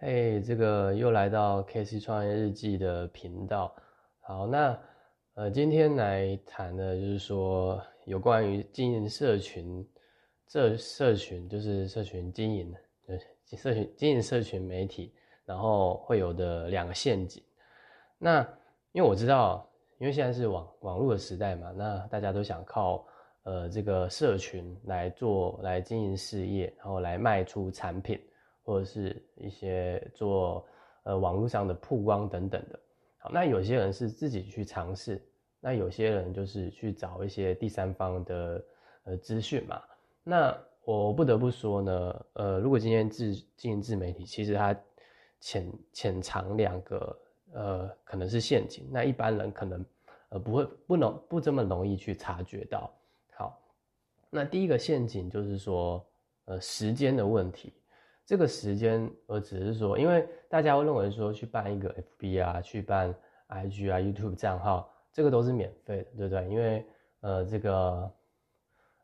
嘿，这个又来到 K C 创业日记的频道。好，那呃，今天来谈的就是说有关于经营社群，这社群就是社群经营，呃，社群经营社群媒体，然后会有的两个陷阱。那因为我知道，因为现在是网网络的时代嘛，那大家都想靠呃这个社群来做来经营事业，然后来卖出产品。或者是一些做呃网络上的曝光等等的，好，那有些人是自己去尝试，那有些人就是去找一些第三方的呃资讯嘛。那我不得不说呢，呃，如果今天自经营自媒体，其实它潜潜藏两个呃可能是陷阱，那一般人可能呃不会不能不这么容易去察觉到。好，那第一个陷阱就是说呃时间的问题。这个时间，我只是说，因为大家会认为说去办一个 FB 啊，去办 IG 啊、YouTube 账号，这个都是免费的，对不对？因为呃，这个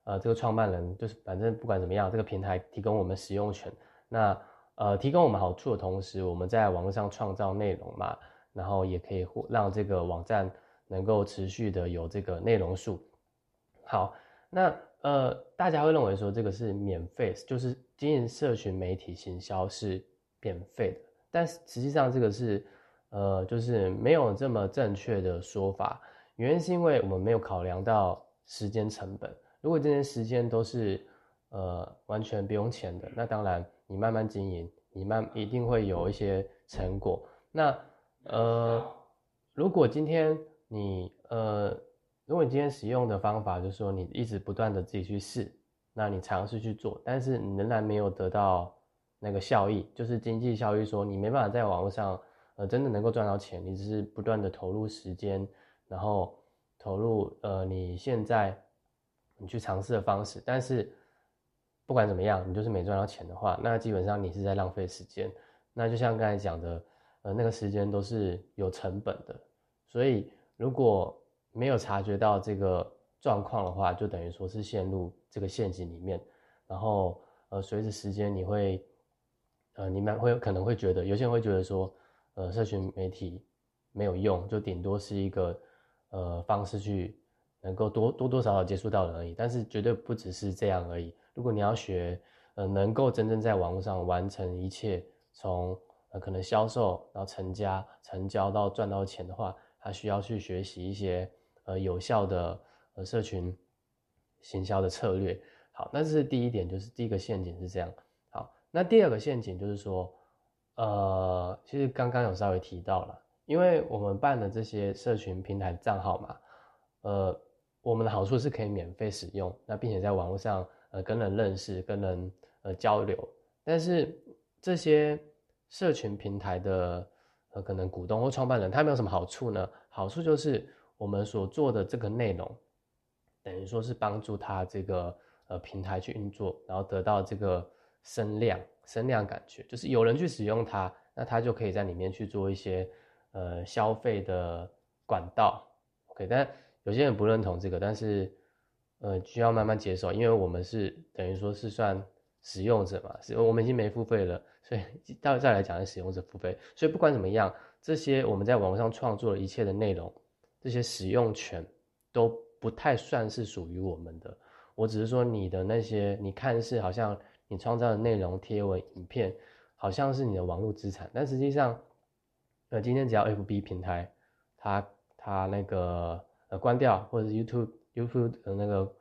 呃，这个创办人就是反正不管怎么样，这个平台提供我们使用权，那呃，提供我们好处的同时，我们在网络上创造内容嘛，然后也可以让这个网站能够持续的有这个内容数。好，那。呃，大家会认为说这个是免费，就是经营社群媒体行销是免费的，但实际上这个是，呃，就是没有这么正确的说法。原因是因为我们没有考量到时间成本。如果这些时间都是呃完全不用钱的，那当然你慢慢经营，你慢一定会有一些成果。那呃，如果今天你呃。如果你今天使用的方法就是说你一直不断的自己去试，那你尝试去做，但是你仍然没有得到那个效益，就是经济效益，说你没办法在网络上呃真的能够赚到钱，你只是不断的投入时间，然后投入呃你现在你去尝试的方式，但是不管怎么样，你就是没赚到钱的话，那基本上你是在浪费时间。那就像刚才讲的，呃那个时间都是有成本的，所以如果没有察觉到这个状况的话，就等于说是陷入这个陷阱里面。然后，呃，随着时间，你会，呃，你们会可能会觉得，有些人会觉得说，呃，社群媒体没有用，就顶多是一个，呃，方式去能够多多多少少接触到人而已。但是绝对不只是这样而已。如果你要学，呃，能够真正在网络上完成一切，从呃可能销售，然后成家、成交到赚到钱的话，他需要去学习一些。呃，有效的呃社群行销的策略，好，那这是第一点，就是第一个陷阱是这样。好，那第二个陷阱就是说，呃，其实刚刚有稍微提到了，因为我们办的这些社群平台账号嘛，呃，我们的好处是可以免费使用，那并且在网络上呃跟人认识，跟人呃交流。但是这些社群平台的呃可能股东或创办人，他没有什么好处呢？好处就是。我们所做的这个内容，等于说是帮助他这个呃平台去运作，然后得到这个声量、声量感觉，就是有人去使用它，那他就可以在里面去做一些呃消费的管道。OK，但有些人不认同这个，但是呃需要慢慢接受，因为我们是等于说是算使用者嘛，是我们已经没付费了，所以到再来讲是使用者付费。所以不管怎么样，这些我们在网络上创作的一切的内容。这些使用权都不太算是属于我们的，我只是说你的那些你看似好像你创造的内容、贴文、影片，好像是你的网络资产，但实际上，呃，今天只要 FB 平台，它它那个呃关掉，或者是 YouTube YouTube 的那个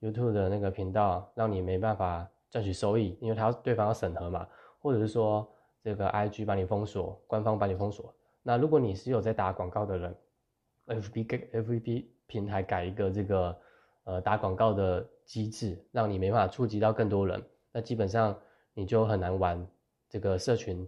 YouTube 的那个频道，让你没办法赚取收益，因为它对方要审核嘛，或者是说这个 IG 把你封锁，官方把你封锁，那如果你是有在打广告的人。F B 给 F B 平台改一个这个呃打广告的机制，让你没办法触及到更多人，那基本上你就很难玩这个社群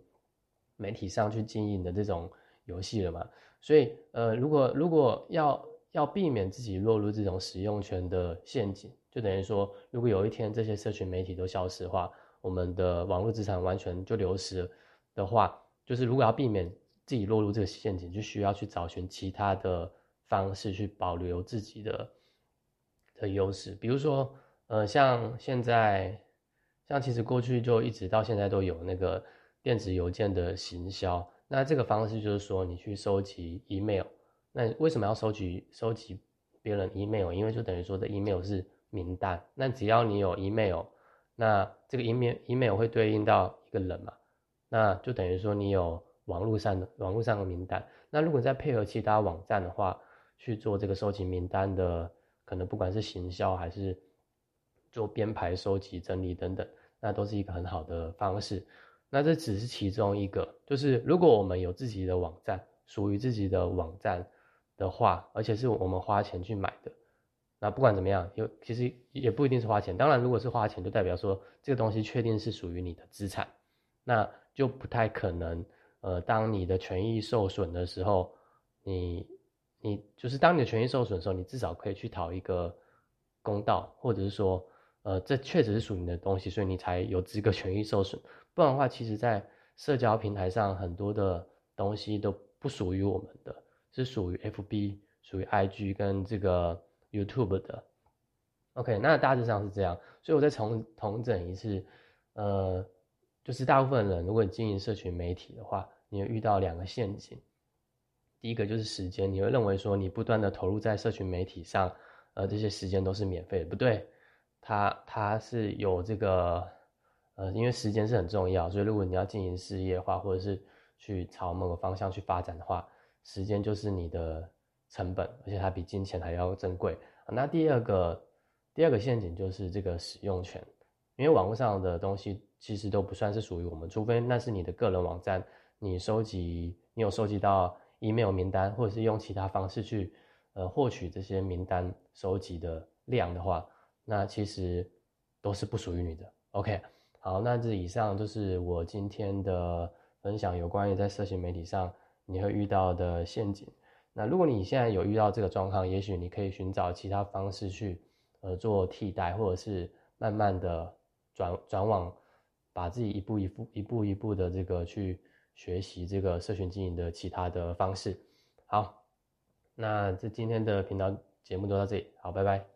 媒体上去经营的这种游戏了嘛。所以呃，如果如果要要避免自己落入这种使用权的陷阱，就等于说，如果有一天这些社群媒体都消失的话，我们的网络资产完全就流失的话，就是如果要避免。自己落入这个陷阱，就需要去找寻其他的方式去保留自己的的优势。比如说，呃，像现在，像其实过去就一直到现在都有那个电子邮件的行销。那这个方式就是说，你去收集 email。那为什么要收集收集别人 email？因为就等于说的 email 是名单。那只要你有 email，那这个 email email 会对应到一个人嘛？那就等于说你有网络上的网络上的名单。那如果再配合其他网站的话，去做这个收集名单的，可能不管是行销还是做编排、收集、整理等等，那都是一个很好的方式。那这只是其中一个，就是如果我们有自己的网站，属于自己的网站。的话，而且是我们花钱去买的，那不管怎么样，有其实也不一定是花钱。当然，如果是花钱，就代表说这个东西确定是属于你的资产，那就不太可能。呃，当你的权益受损的时候，你你就是当你的权益受损的时候，你至少可以去讨一个公道，或者是说，呃，这确实是属于你的东西，所以你才有资格 权益受损。不然的话，其实在社交平台上很多的东西都不属于我们的。是属于 FB、属于 IG 跟这个 YouTube 的。OK，那大致上是这样。所以我再重重整一次，呃，就是大部分人，如果你经营社群媒体的话，你会遇到两个陷阱。第一个就是时间，你会认为说你不断的投入在社群媒体上，呃，这些时间都是免费的，不对，它它是有这个，呃，因为时间是很重要，所以如果你要经营事业化，或者是去朝某个方向去发展的话。时间就是你的成本，而且它比金钱还要珍贵。那第二个第二个陷阱就是这个使用权，因为网络上的东西其实都不算是属于我们，除非那是你的个人网站，你收集你有收集到 email 名单，或者是用其他方式去呃获取这些名单收集的量的话，那其实都是不属于你的。OK，好，那这以上就是我今天的分享，有关于在社群媒体上。你会遇到的陷阱。那如果你现在有遇到这个状况，也许你可以寻找其他方式去，呃，做替代，或者是慢慢的转转往，把自己一步一步、一步一步的这个去学习这个社群经营的其他的方式。好，那这今天的频道节目就到这里，好，拜拜。